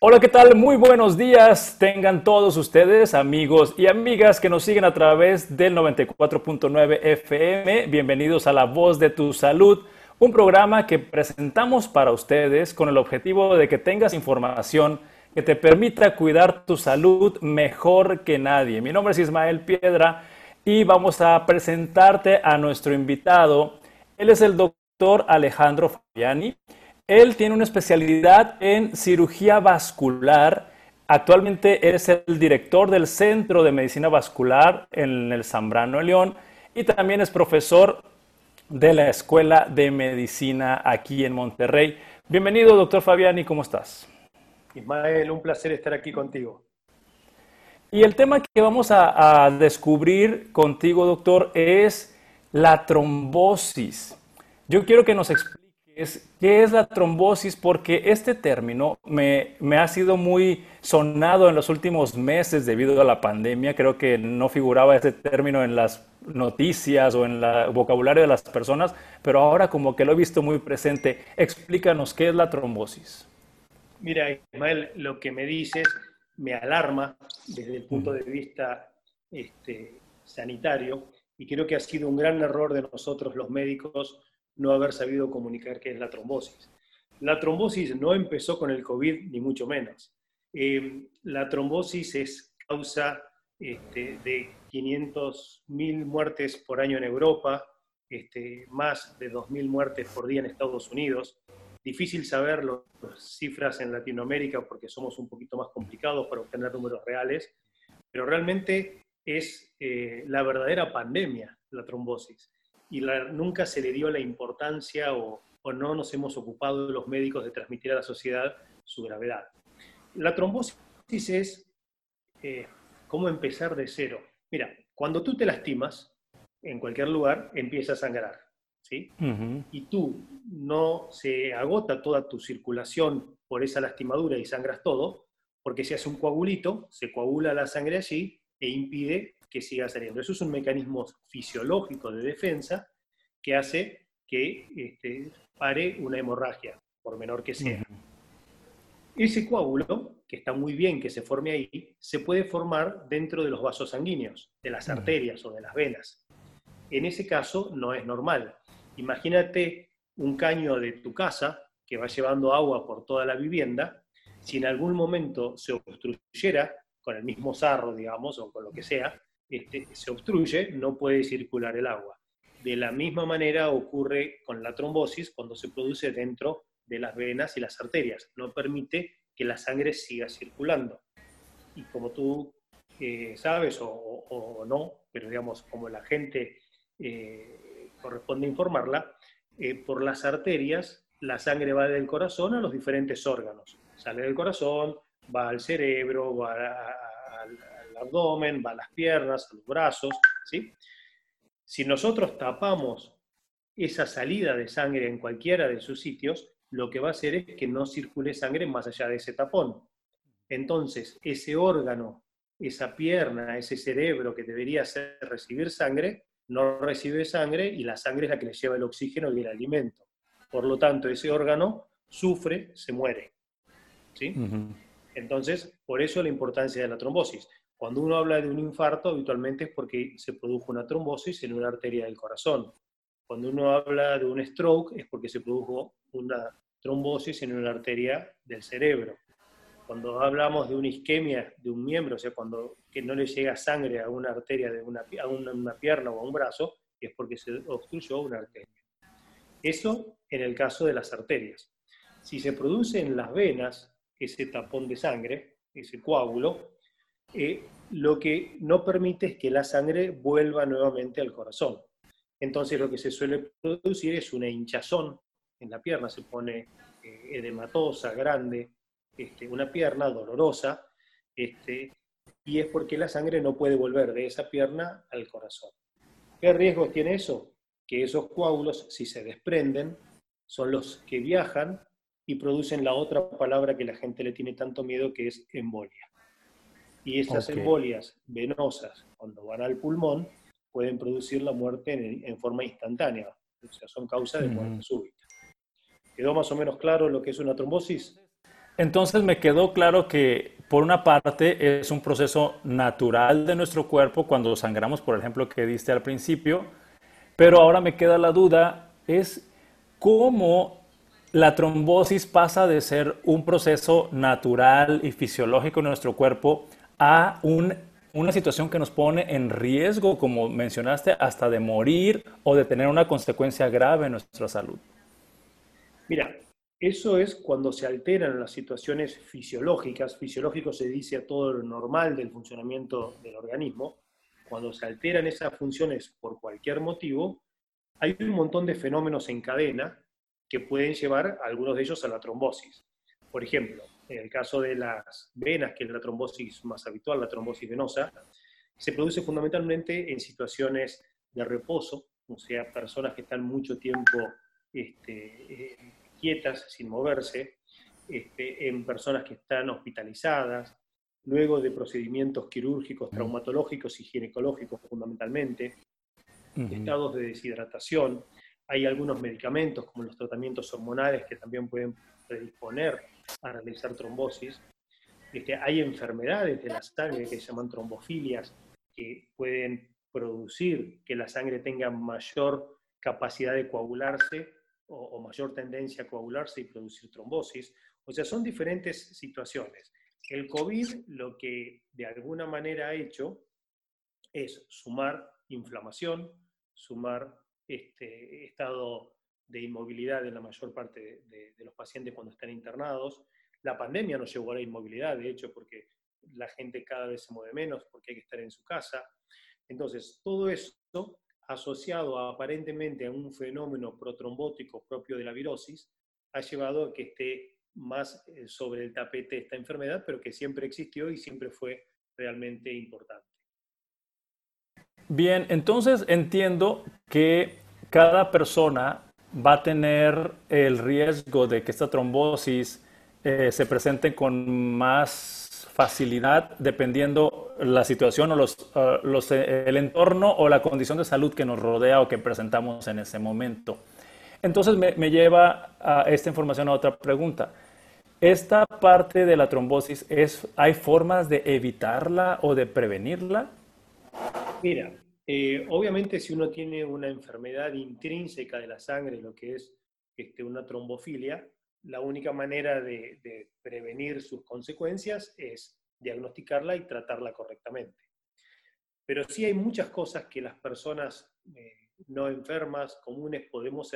Hola, ¿qué tal? Muy buenos días. Tengan todos ustedes, amigos y amigas que nos siguen a través del 94.9 FM. Bienvenidos a La Voz de tu Salud, un programa que presentamos para ustedes con el objetivo de que tengas información que te permita cuidar tu salud mejor que nadie. Mi nombre es Ismael Piedra y vamos a presentarte a nuestro invitado. Él es el doctor Alejandro Fabiani. Él tiene una especialidad en cirugía vascular. Actualmente es el director del Centro de Medicina Vascular en el Zambrano de León y también es profesor de la Escuela de Medicina aquí en Monterrey. Bienvenido, doctor Fabiani, ¿cómo estás? Ismael, un placer estar aquí contigo. Y el tema que vamos a, a descubrir contigo, doctor, es la trombosis. Yo quiero que nos expliques qué es la trombosis, porque este término me, ha sido muy sonado en los últimos meses debido a la pandemia. Creo que no figuraba este término en las noticias o en el vocabulario de las personas, pero ahora como que lo he visto muy presente. Explícanos qué es la trombosis. Mira, Ismael, lo que me dices me alarma desde el punto de vista este, sanitario y creo que ha sido un gran error de nosotros los médicos no haber sabido comunicar qué es la trombosis. La trombosis no empezó con el COVID, ni mucho menos. Eh, la trombosis es causa este, de 500.000 muertes por año en Europa, este, más de 2.000 muertes por día en Estados Unidos. Difícil saber las cifras en Latinoamérica porque somos un poquito más complicados para obtener números reales, pero realmente es eh, la verdadera pandemia, la trombosis y nunca se le dio la importancia o, no nos hemos ocupado los médicos de transmitir a la sociedad su gravedad. La trombosis es eh, cómo empezar de cero. Mira, cuando tú te lastimas en cualquier lugar, empieza a sangrar. ¿sí? Y tú no se agota toda tu circulación por esa lastimadura y sangras todo, porque se hace un coagulito, se coagula la sangre allí e impide que siga saliendo. Eso es un mecanismo fisiológico de defensa que hace que este, pare una hemorragia, por menor que sea. Ese coágulo, que está muy bien que se forme ahí, se puede formar dentro de los vasos sanguíneos, de las arterias o de las venas. En ese caso no es normal. Imagínate un caño de tu casa que va llevando agua por toda la vivienda, si en algún momento se obstruyera con el mismo sarro, digamos, o con lo que sea, este, se obstruye, no puede circular el agua. De la misma manera ocurre con la trombosis cuando se produce dentro de las venas y las arterias. No permite que la sangre siga circulando. Y como tú eh, sabes o, no, pero digamos, como la gente eh, corresponde informarla, eh, por las arterias la sangre va del corazón a los diferentes órganos. Sale del corazón, va al cerebro, va al abdomen, va a las piernas, a los brazos, ¿sí? Si nosotros tapamos esa salida de sangre en cualquiera de sus sitios, lo que va a hacer es que no circule sangre más allá de ese tapón. Entonces, ese órgano, esa pierna, ese cerebro que debería ser, recibir sangre, no recibe sangre y la sangre es la que le lleva el oxígeno y el alimento. Por lo tanto, ese órgano sufre, se muere. ¿sí? Entonces, por eso la importancia de la trombosis. Cuando uno habla de un infarto, habitualmente es porque se produjo una trombosis en una arteria del corazón. Cuando uno habla de un stroke, es porque se produjo una trombosis en una arteria del cerebro. Cuando hablamos de una isquemia de un miembro, o sea, cuando que no le llega sangre a una arteria de una, a una pierna o a un brazo, es porque se obstruyó una arteria. Eso en el caso de las arterias. Si se produce en las venas ese tapón de sangre, ese coágulo, eh, lo que no permite es que la sangre vuelva nuevamente al corazón. Entonces lo que se suele producir es una hinchazón en la pierna, se pone eh, edematosa, grande, este, una pierna dolorosa, este, y es porque la sangre no puede volver de esa pierna al corazón. ¿Qué riesgos tiene eso? Que esos coágulos, si se desprenden, son los que viajan y producen la otra palabra que la gente le tiene tanto miedo, que es embolia. Y estas embolias venosas, cuando van al pulmón, pueden producir la muerte en, forma instantánea. O sea, son causa de muerte súbita. ¿Quedó más o menos claro lo que es una trombosis? Entonces me quedó claro que por una parte es un proceso natural de nuestro cuerpo cuando sangramos, por ejemplo, que diste al principio, pero ahora me queda la duda, es cómo la trombosis pasa de ser un proceso natural y fisiológico en nuestro cuerpo a una situación que nos pone en riesgo, como mencionaste, hasta de morir o de tener una consecuencia grave en nuestra salud. Mira, eso es cuando se alteran las situaciones fisiológicas. Fisiológico se dice a todo lo normal del funcionamiento del organismo. Cuando se alteran esas funciones por cualquier motivo, hay un montón de fenómenos en cadena que pueden llevar algunos de ellos a la trombosis. Por ejemplo, en el caso de las venas, que es la trombosis más habitual, la trombosis venosa, se produce fundamentalmente en situaciones de reposo, o sea, personas que están mucho tiempo este, eh, quietas, sin moverse, este, en personas que están hospitalizadas, luego de procedimientos quirúrgicos, traumatológicos y ginecológicos fundamentalmente, estados de deshidratación. Hay algunos medicamentos, como los tratamientos hormonales, que también pueden predisponer a realizar trombosis. Este, hay enfermedades de la sangre que se llaman trombofilias, que pueden producir que la sangre tenga mayor capacidad de coagularse o, mayor tendencia a coagularse y producir trombosis. O sea, son diferentes situaciones. El COVID lo que de alguna manera ha hecho es sumar inflamación, sumar este estado de inmovilidad en la mayor parte de, de, los pacientes cuando están internados. La pandemia nos llevó a la inmovilidad, de hecho, porque la gente cada vez se mueve menos, porque hay que estar en su casa. Entonces, todo esto asociado aparentemente a un fenómeno protrombótico propio de la virosis, ha llevado a que esté más eh, sobre el tapete esta enfermedad, pero que siempre existió y siempre fue realmente importante. Bien, entonces entiendo que cada persona va a tener el riesgo de que esta trombosis eh, se presente con más facilidad dependiendo la situación o los, los, eh, el entorno o la condición de salud que nos rodea o que presentamos en ese momento. Entonces me, me lleva a esta información a otra pregunta. ¿Esta parte de la trombosis es, hay formas de evitarla o de prevenirla? Mira, eh, obviamente si uno tiene una enfermedad intrínseca de la sangre, lo que es este, una trombofilia, la única manera de, prevenir sus consecuencias es diagnosticarla y tratarla correctamente. Pero sí hay muchas cosas que las personas eh, no enfermas comunes podemos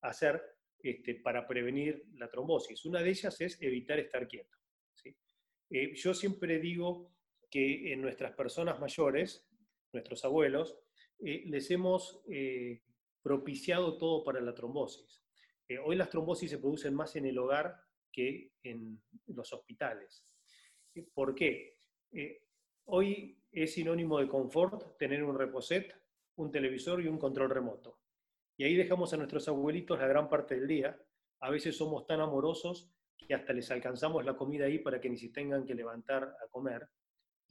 hacer, este, para prevenir la trombosis. Una de ellas es evitar estar quieto. Eh, yo siempre digo que en nuestras personas mayores, nuestros abuelos, eh, les hemos propiciado todo para la trombosis. Eh, hoy las trombosis se producen más en el hogar que en los hospitales. Eh, ¿Por qué? Eh, hoy es sinónimo de confort tener un reposet, un televisor y un control remoto. Y ahí dejamos a nuestros abuelitos la gran parte del día. A veces somos tan amorosos que hasta les alcanzamos la comida ahí para que ni se tengan que levantar a comer.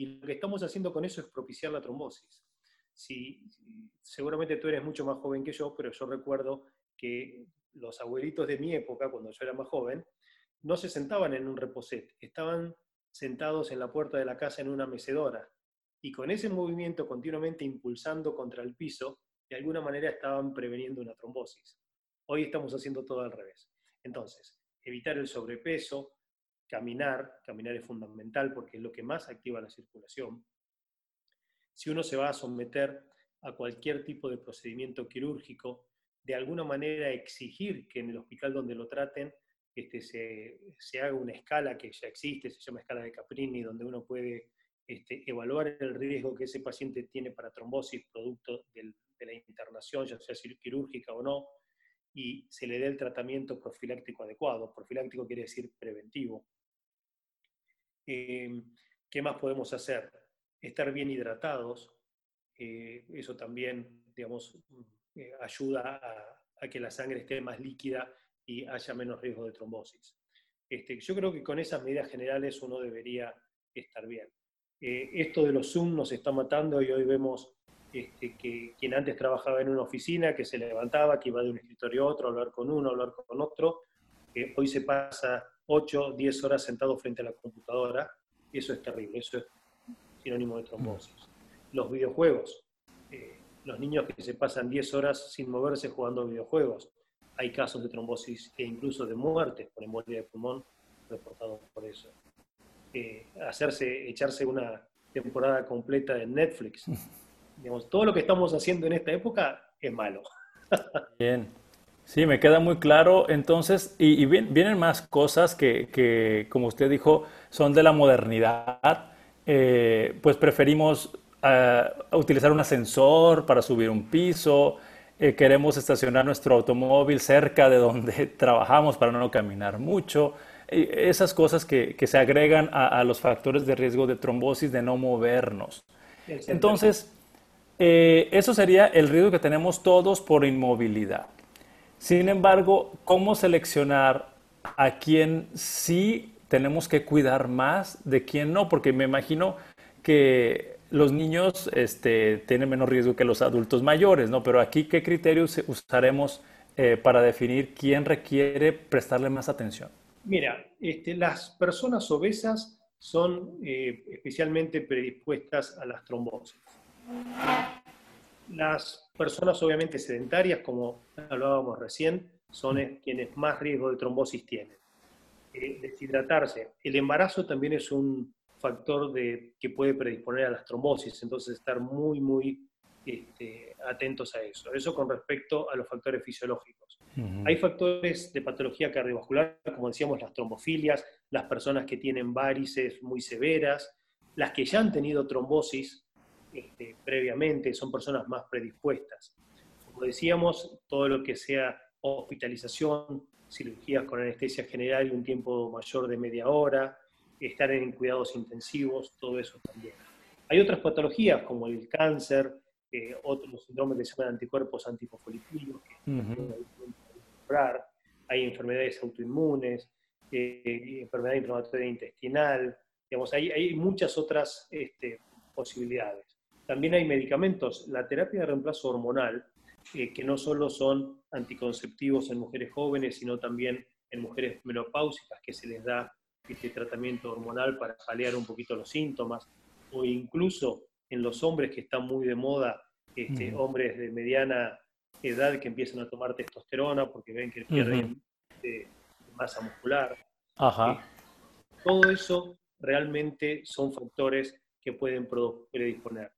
Y lo que estamos haciendo con eso es propiciar la trombosis. Si, seguramente tú eres mucho más joven que yo, pero yo recuerdo que los abuelitos de mi época, cuando yo era más joven, no se sentaban en un reposet, estaban sentados en la puerta de la casa en una mecedora y con ese movimiento continuamente impulsando contra el piso, de alguna manera estaban preveniendo una trombosis. Hoy estamos haciendo todo al revés. Entonces, evitar el sobrepeso, caminar, caminar es fundamental porque es lo que más activa la circulación. Si uno se va a someter a cualquier tipo de procedimiento quirúrgico, de alguna manera exigir que en el hospital donde lo traten este, se, haga una escala que ya existe, se llama escala de Caprini, donde uno puede este, evaluar el riesgo que ese paciente tiene para trombosis producto de la internación, ya sea quirúrgica o no, y se le dé el tratamiento profiláctico adecuado. Profiláctico quiere decir preventivo. Em, ¿Qué más podemos hacer? Estar bien hidratados. Eh, eso también, digamos, eh, ayuda a, que la sangre esté más líquida y haya menos riesgo de trombosis. Este, yo creo que con esas medidas generales uno debería estar bien. Eh, esto de los Zoom nos está matando y hoy vemos este, que quien antes trabajaba en una oficina, que se levantaba, que iba de un escritorio a otro, a hablar con uno, a hablar con otro, hoy se pasa 8, 10 horas sentado frente a la computadora, eso es terrible, eso es sinónimo de trombosis. Los videojuegos, eh, los niños que se pasan 10 horas sin moverse jugando videojuegos, hay casos de trombosis e incluso de muerte por embolia de pulmón reportados por eso. Eh, hacerse, echarse una temporada completa de Netflix. Digamos, todo lo que estamos haciendo en esta época es malo. Bien. Sí, me queda muy claro. Entonces, y, vienen más cosas que, como usted dijo, son de la modernidad. Eh, pues preferimos eh, utilizar un ascensor para subir un piso. Eh, queremos estacionar nuestro automóvil cerca de donde trabajamos para no caminar mucho. esas cosas que, se agregan a, los factores de riesgo de trombosis, de no movernos. Entonces, eso sería el riesgo que tenemos todos por inmovilidad. Sin embargo, ¿cómo seleccionar a quién sí tenemos que cuidar más de quién no? Porque me imagino que los niños este, tienen menos riesgo que los adultos mayores, ¿no? Pero aquí, ¿qué criterios usaremos eh, para definir quién requiere prestarle más atención? Mira, este, las personas obesas son eh, especialmente predispuestas a las trombosis. Las personas obviamente sedentarias, como hablábamos recién, son quienes más riesgo de trombosis tienen. Eh, deshidratarse. El embarazo también es un factor de, que puede predisponer a las trombosis, entonces estar muy, muy este, atentos a eso. Eso con respecto a los factores fisiológicos. Hay factores de patología cardiovascular, como decíamos, las trombofilias, las personas que tienen varices muy severas, las que ya han tenido trombosis este, previamente, son personas más predispuestas. Como decíamos, todo lo que sea hospitalización, cirugías con anestesia general y un tiempo mayor de media hora, estar en cuidados intensivos, todo eso también. Hay otras patologías como el cáncer, eh, otros síndromes que se llaman anticuerpos antifosfolipidos, que uh hay enfermedades autoinmunes, eh, enfermedad inflamatoria intestinal, digamos, hay, hay muchas otras este, posibilidades. También hay medicamentos, la terapia de reemplazo hormonal, eh, que no solo son anticonceptivos en mujeres jóvenes, sino también en mujeres menopáusicas, que se les da este tratamiento hormonal para paliar un poquito los síntomas, o incluso en los hombres que están muy de moda, este, hombres de mediana edad que empiezan a tomar testosterona porque ven que pierden masa muscular. Ajá. Eh, todo eso realmente son factores que pueden predisponer.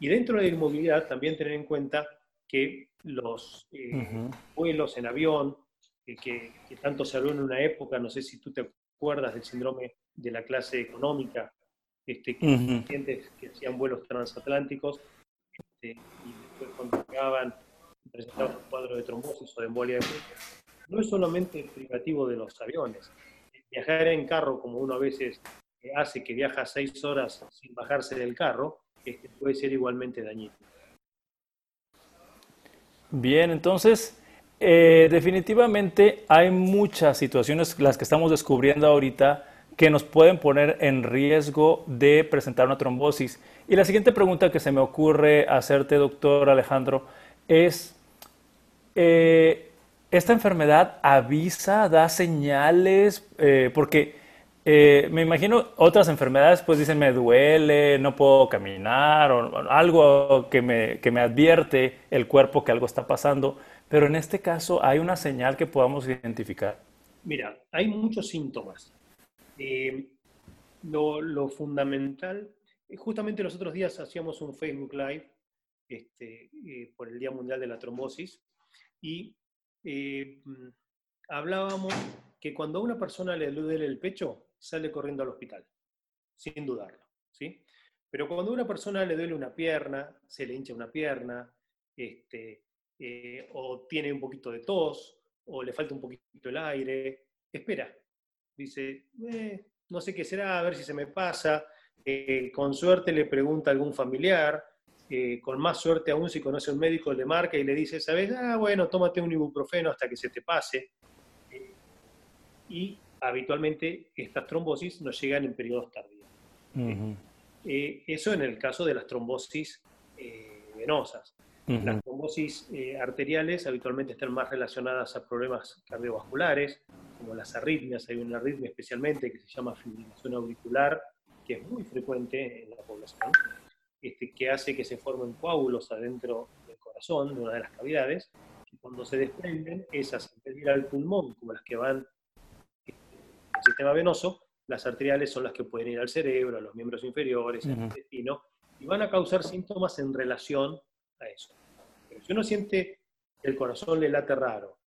Y dentro de la inmovilidad también tener en cuenta que los eh, vuelos en avión, que, tanto se habló en una época, no sé si tú te acuerdas del síndrome de la clase económica, este, que que hacían vuelos transatlánticos este, y después cuando llegaban presentaban un cuadro de trombosis o de embolia de no es solamente privativo de los aviones. Viajar en carro, como uno a veces hace que viaja seis horas sin bajarse del carro, este, puede ser igualmente dañino. Bien, entonces, eh, definitivamente hay muchas situaciones, las que estamos descubriendo ahorita, que nos pueden poner en riesgo de presentar una trombosis. Y la siguiente pregunta que se me ocurre hacerte, doctor Alejandro, es, eh, ¿esta enfermedad avisa, da señales? Eh, porque eh, me imagino otras enfermedades, pues dicen me duele, no puedo caminar, o, algo que me, que me, advierte el cuerpo que algo está pasando, pero en este caso hay una señal que podamos identificar. Mira, hay muchos síntomas. Eh, lo, fundamental, eh, justamente los otros días hacíamos un Facebook Live este, por el Día Mundial de la Trombosis y mm, hablábamos que cuando a una persona le duele el pecho, sale corriendo al hospital, sin dudarlo. ¿sí? Pero cuando a una persona le duele una pierna, se le hincha una pierna, este, eh, o tiene un poquito de tos, o le falta un poquito el aire, espera. Dice, eh, no sé qué será, a ver si se me pasa. Eh, con suerte le pregunta a algún familiar, con más suerte aún si conoce a un médico, le marca y le dice, ¿sabes? Ah, bueno, tómate un ibuprofeno hasta que se te pase. y habitualmente estas trombosis no llegan en periodos tardíos. Eh, eso en el caso de las trombosis eh, venosas. Las trombosis eh, arteriales habitualmente están más relacionadas a problemas cardiovasculares, como las arritmias, hay una arritmia especialmente que se llama fibrilación auricular, que es muy frecuente en la población, este, que hace que se formen coágulos adentro del corazón, de una de las cavidades, y cuando se desprenden, esas, en vez de ir al pulmón, como las que van sistema venoso, las arteriales son las que pueden ir al cerebro, a los miembros inferiores, al intestino, y van a causar síntomas en relación a eso. Pero si uno siente el corazón le late raro,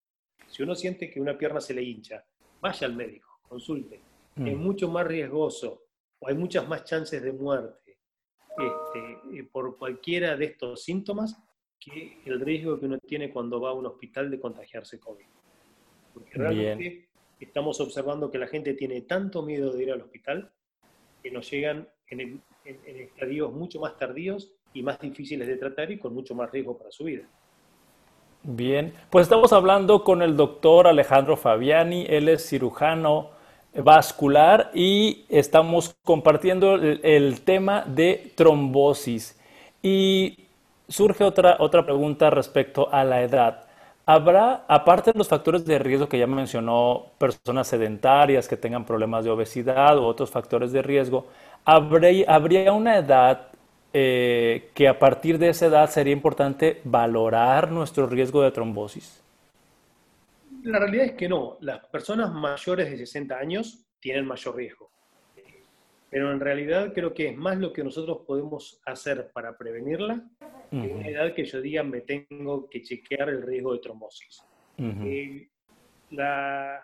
si uno siente que una pierna se le hincha, vaya al médico, consulte. Es mucho más riesgoso o hay muchas más chances de muerte este, eh, por cualquiera de estos síntomas que el riesgo que uno tiene cuando va a un hospital de contagiarse COVID. Porque realmente estamos observando que la gente tiene tanto miedo de ir al hospital que nos llegan en, en estadios mucho más tardíos y más difíciles de tratar y con mucho más riesgo para su vida. Bien, pues estamos hablando con el doctor Alejandro Fabiani, él es cirujano vascular y estamos compartiendo el, tema de trombosis. Y surge otra, otra pregunta respecto a la edad. ¿Habrá, aparte de los factores de riesgo que ya mencionó, personas sedentarias que tengan problemas de obesidad u otros factores de riesgo, ¿habría, una edad eh, que a partir de esa edad sería importante valorar nuestro riesgo de trombosis? La realidad es que no. Las personas mayores de 60 años tienen mayor riesgo. Pero en realidad creo que es más lo que nosotros podemos hacer para prevenirla que una edad que yo diga me tengo que chequear el riesgo de trombosis. Eh, e,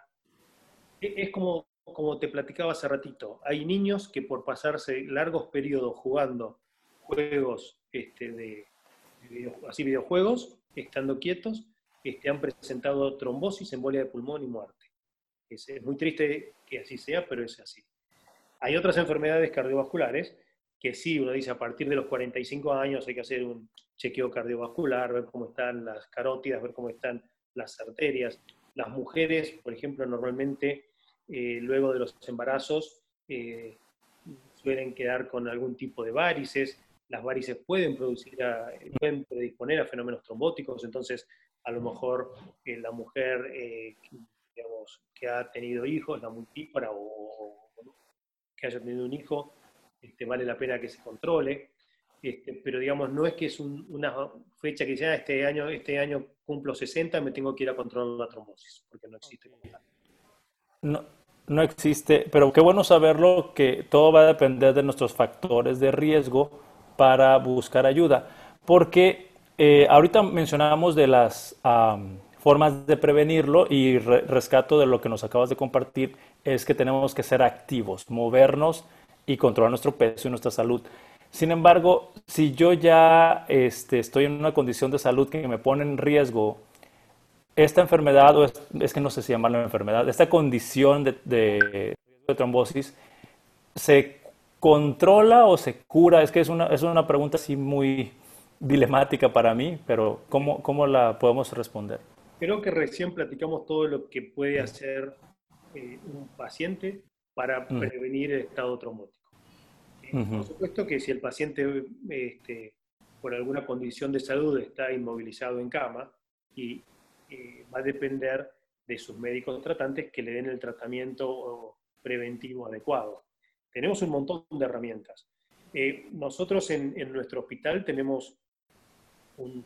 es como, como te platicaba hace ratito. Hay niños que por pasarse largos periodos jugando juegos este, de, así videojuegos, estando quietos, este, han presentado trombosis, embolia de pulmón y muerte. Es, muy triste que así sea, pero es así. Hay otras enfermedades cardiovasculares que sí, uno dice a partir de los 45 años hay que hacer un chequeo cardiovascular, ver cómo están las carótidas, ver cómo están las arterias. Las mujeres, por ejemplo, normalmente eh, luego de los embarazos eh, suelen quedar con algún tipo de varices. Las varices pueden producir, pueden predisponer a fenómenos trombóticos, entonces a lo mejor eh, la mujer eh, que ha tenido hijos, la multípara o, que haya tenido un hijo, este, vale la pena que se controle. Este, pero digamos, no es que es una fecha que sea ah, este año, este año cumplo 60, me tengo que ir a controlar la trombosis, porque no existe. No, no existe, pero qué bueno saberlo que todo va a depender de nuestros factores de riesgo para buscar ayuda, porque eh, ahorita mencionábamos de las formas de prevenirlo y rescato de lo que nos acabas de compartir es que tenemos que ser activos, movernos y controlar nuestro peso y nuestra salud. Sin embargo, si yo ya este, estoy en una condición de salud que me pone en riesgo esta enfermedad, o es, que no sé si llamarlo enfermedad, esta condición de, de, de, trombosis, ¿se controla o se cura? Es que es una, es una pregunta así muy, dilemática para mí, pero ¿cómo, ¿cómo la podemos responder? Creo que recién platicamos todo lo que puede hacer eh, un paciente para mm. prevenir el estado trombótico. Eh, por supuesto que si el paciente este, por alguna condición de salud está inmovilizado en cama y eh, va a depender de sus médicos tratantes que le den el tratamiento preventivo adecuado. Tenemos un montón de herramientas. nosotros en, en, nuestro hospital tenemos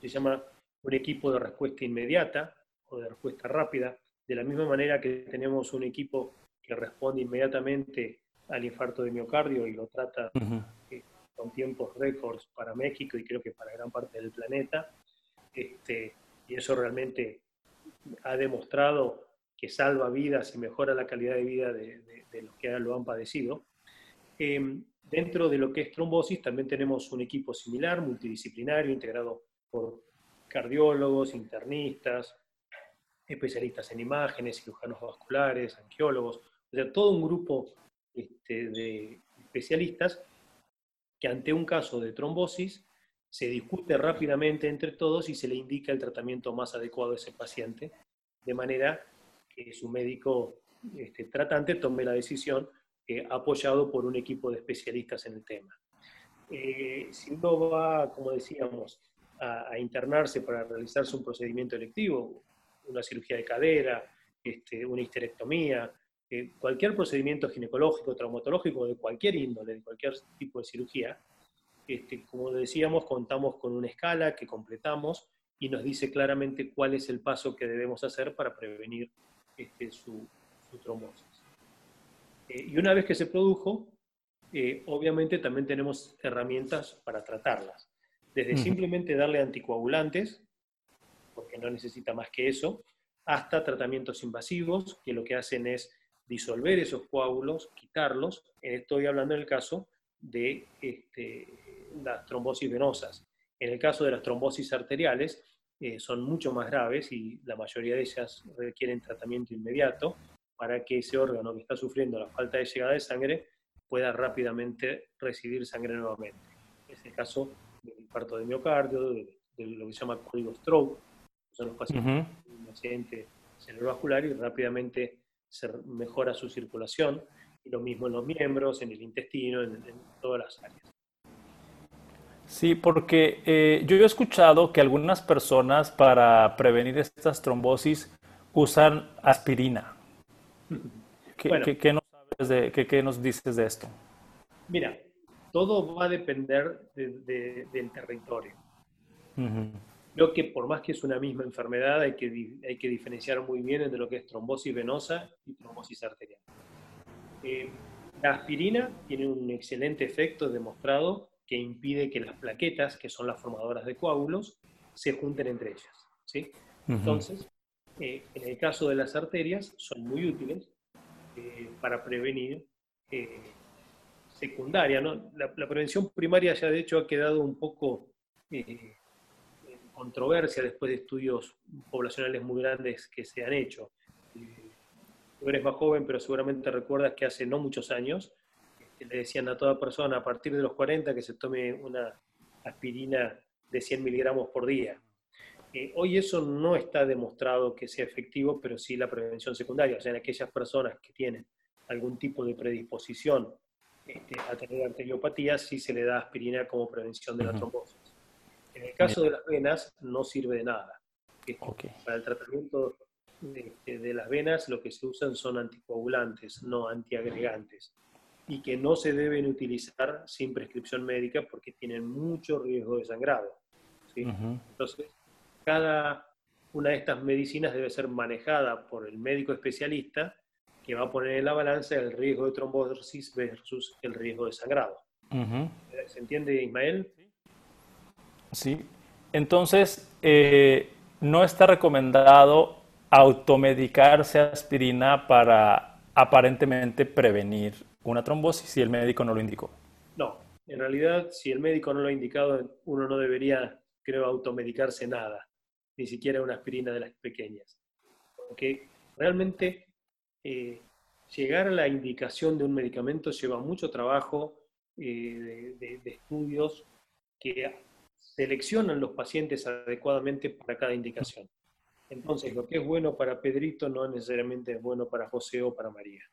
se llama un equipo de respuesta inmediata o de respuesta rápida, de la misma manera que tenemos un equipo que responde inmediatamente al infarto de miocardio y lo trata eh, con tiempos récords para México y creo que para gran parte del planeta. Este, y eso realmente ha demostrado que salva vidas y mejora la calidad de vida de, los que lo han padecido. Em, dentro de lo que es trombosis también tenemos un equipo similar, multidisciplinario, integrado por cardiólogos, internistas, especialistas en imágenes, cirujanos vasculares, angiólogos, o sea, todo un grupo este, de especialistas que ante un caso de trombosis se discute rápidamente entre todos y se le indica el tratamiento más adecuado a ese paciente, de manera que su médico este, tratante tome la decisión eh, apoyado por un equipo de especialistas en el tema. Eh, si uno va, como decíamos, a, internarse para realizarse un procedimiento electivo, una cirugía de cadera, este, una histerectomía, eh, cualquier procedimiento ginecológico, traumatológico, de cualquier índole, de cualquier tipo de cirugía, este, como decíamos, contamos con una escala que completamos y nos dice claramente cuál es el paso que debemos hacer para prevenir este, su, trombosis. Eh, y una vez que se produjo, eh, obviamente también tenemos herramientas para tratarlas. Desde simplemente darle anticoagulantes, porque no necesita más que eso, hasta tratamientos invasivos, que lo que hacen es disolver esos coágulos, quitarlos. Estoy hablando en el caso de este, las trombosis venosas. En el caso de las trombosis arteriales, eh, son mucho más graves y la mayoría de ellas requieren tratamiento inmediato para que ese órgano que está sufriendo la falta de llegada de sangre pueda rápidamente recibir sangre nuevamente. Es el caso del infarto de miocardio, de, lo que se llama código stroke, son los pacientes con un accidente cerebrovascular y rápidamente se mejora su circulación, y lo mismo en los miembros, en el intestino, en, todas las áreas. Sí, porque eh, yo he escuchado que algunas personas para prevenir estas trombosis usan aspirina. ¿Qué, nos dices de esto? Mira, todo va a depender del territorio. Creo que por más que es una misma enfermedad, hay que, hay que diferenciar muy bien entre lo que es trombosis venosa y trombosis arterial. Eh, la aspirina tiene un excelente efecto demostrado que impide que las plaquetas, que son las formadoras de coágulos, se junten entre ellas. ¿sí? Entonces, eh, en el caso de las arterias, son muy útiles eh, para prevenir secundaria. ¿no? La, la, prevención primaria ya de hecho ha quedado un poco controversia después de estudios poblacionales muy grandes que se han hecho. Tú eres más joven, pero seguramente recuerdas que hace no muchos años le decían a toda persona a partir de los 40 que se tome una aspirina de 100 miligramos por día. Eh, hoy eso no está demostrado que sea efectivo, pero sí la prevención secundaria, o sea, en aquellas personas que tienen algún tipo de predisposición este, a tener arteriopatía, sí se le da aspirina como prevención de la trombosis. En el caso de las venas no sirve de nada. Para el tratamiento de, las venas lo que se usan son anticoagulantes, no antiagregantes, y que no se deben utilizar sin prescripción médica porque tienen mucho riesgo de sangrado. Entonces, cada una de estas medicinas debe ser manejada por el médico especialista que va a poner en la balanza el riesgo de trombosis versus el riesgo de sangrado. ¿Se entiende, Ismael? Sí. Entonces, eh, no está recomendado automedicarse aspirina para aparentemente prevenir una trombosis si el médico no lo indicó. No, en realidad, si el médico no lo ha indicado, uno no debería, creo, automedicarse nada, ni siquiera una aspirina de las pequeñas. Porque realmente eh, llegar a la indicación de un medicamento lleva mucho trabajo eh, de, de estudios que seleccionan los pacientes adecuadamente para cada indicación. Entonces, lo que es bueno para Pedrito no necesariamente es bueno para José o para María.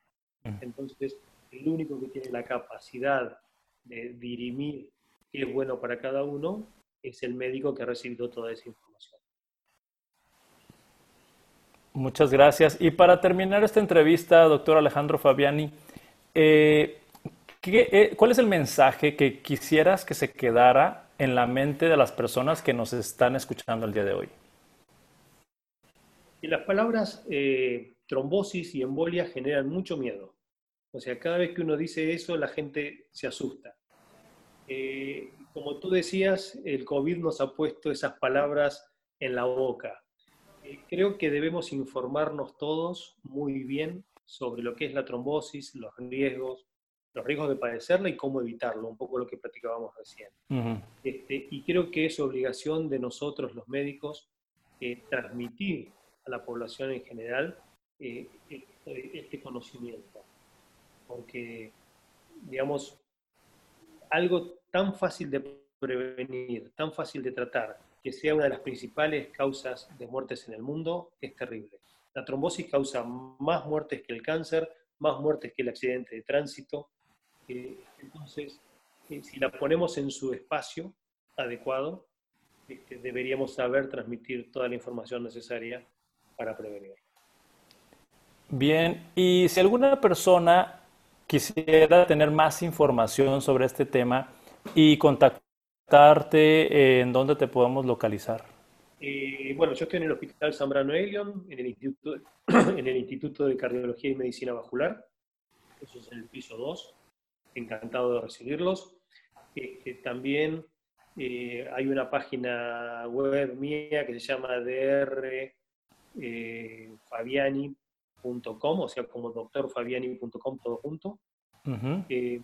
Entonces, el único que tiene la capacidad de dirimir qué es bueno para cada uno es el médico que ha recibido toda esa información. Muchas gracias. Y para terminar esta entrevista, doctor Alejandro Fabiani, eh, eh, ¿cuál es el mensaje que quisieras que se quedara en la mente de las personas que nos están escuchando el día de hoy? Y las palabras eh, trombosis y embolia generan mucho miedo. O sea, cada vez que uno dice eso, la gente se asusta. Eh, como tú decías, el COVID nos ha puesto esas palabras en la boca. Eh, creo que debemos informarnos todos muy bien sobre lo que es la trombosis, los riesgos, los riesgos de padecerla y cómo evitarlo, un poco lo que platicábamos recién. este, y creo que es obligación de nosotros, los médicos, eh, transmitir a la población en general eh, este, este conocimiento. Porque, digamos, algo tan fácil de prevenir, tan fácil de tratar, que sea una de las principales causas de muertes en el mundo, es terrible. La trombosis causa más muertes que el cáncer, más muertes que el accidente de tránsito, entonces, eh, si la ponemos en su espacio adecuado, este, deberíamos saber transmitir toda la información necesaria para prevenir. Bien, y si alguna persona quisiera tener más información sobre este tema y contactarte, ¿en dónde te podemos localizar? Eh, bueno, yo estoy en el Hospital Zambrano Elion, en el, Instituto, en el Instituto de Cardiología y Medicina Vascular. Eso es en el piso 2. Encantado de recibirlos. Este, también eh, hay una página web mía que se llama drfabiani.com, o sea, como doctorfabiani.com todo junto. Eh,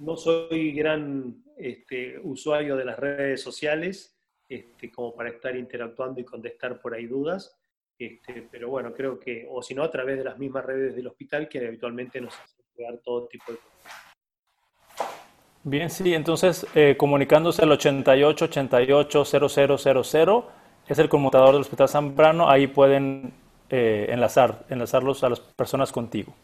no soy gran este, usuario de las redes sociales, este, como para estar interactuando y contestar por ahí dudas, este, pero bueno, creo que, o si no, a través de las mismas redes del hospital que habitualmente nos llegar todo tipo de. Bien, sí, entonces eh, comunicándose al 88 88 0000 es el conmutador del Hospital Zambrano, ahí pueden eh, enlazar, enlazarlos a las personas contigo.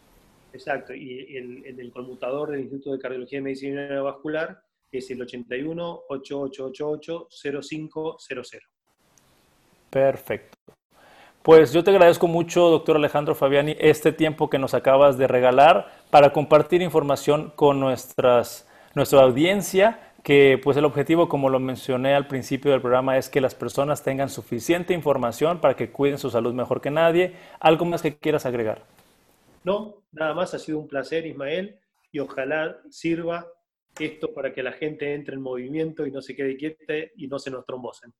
Exacto, y el, el, conmutador del Instituto de Cardiología y Medicina Vascular es el 81 8888 0500. Perfecto. Pues yo te agradezco mucho, doctor Alejandro Fabiani, este tiempo que nos acabas de regalar para compartir información con nuestras nuestra audiencia, que pues el objetivo, como lo mencioné al principio del programa, es que las personas tengan suficiente información para que cuiden su salud mejor que nadie. ¿Algo más que quieras agregar? No, nada más, ha sido un placer, Ismael, y ojalá sirva esto para que la gente entre en movimiento y no se quede quieta y no se nos trombosen.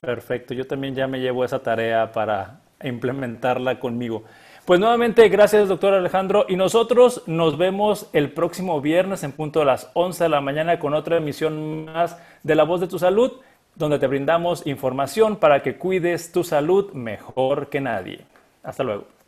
Perfecto, yo también ya me llevo esa tarea para implementarla conmigo. Pues nuevamente, gracias doctor Alejandro. Y nosotros nos vemos el próximo viernes en punto de las 11 de la mañana con otra emisión más de La Voz de tu Salud, donde te brindamos información para que cuides tu salud mejor que nadie. Hasta luego.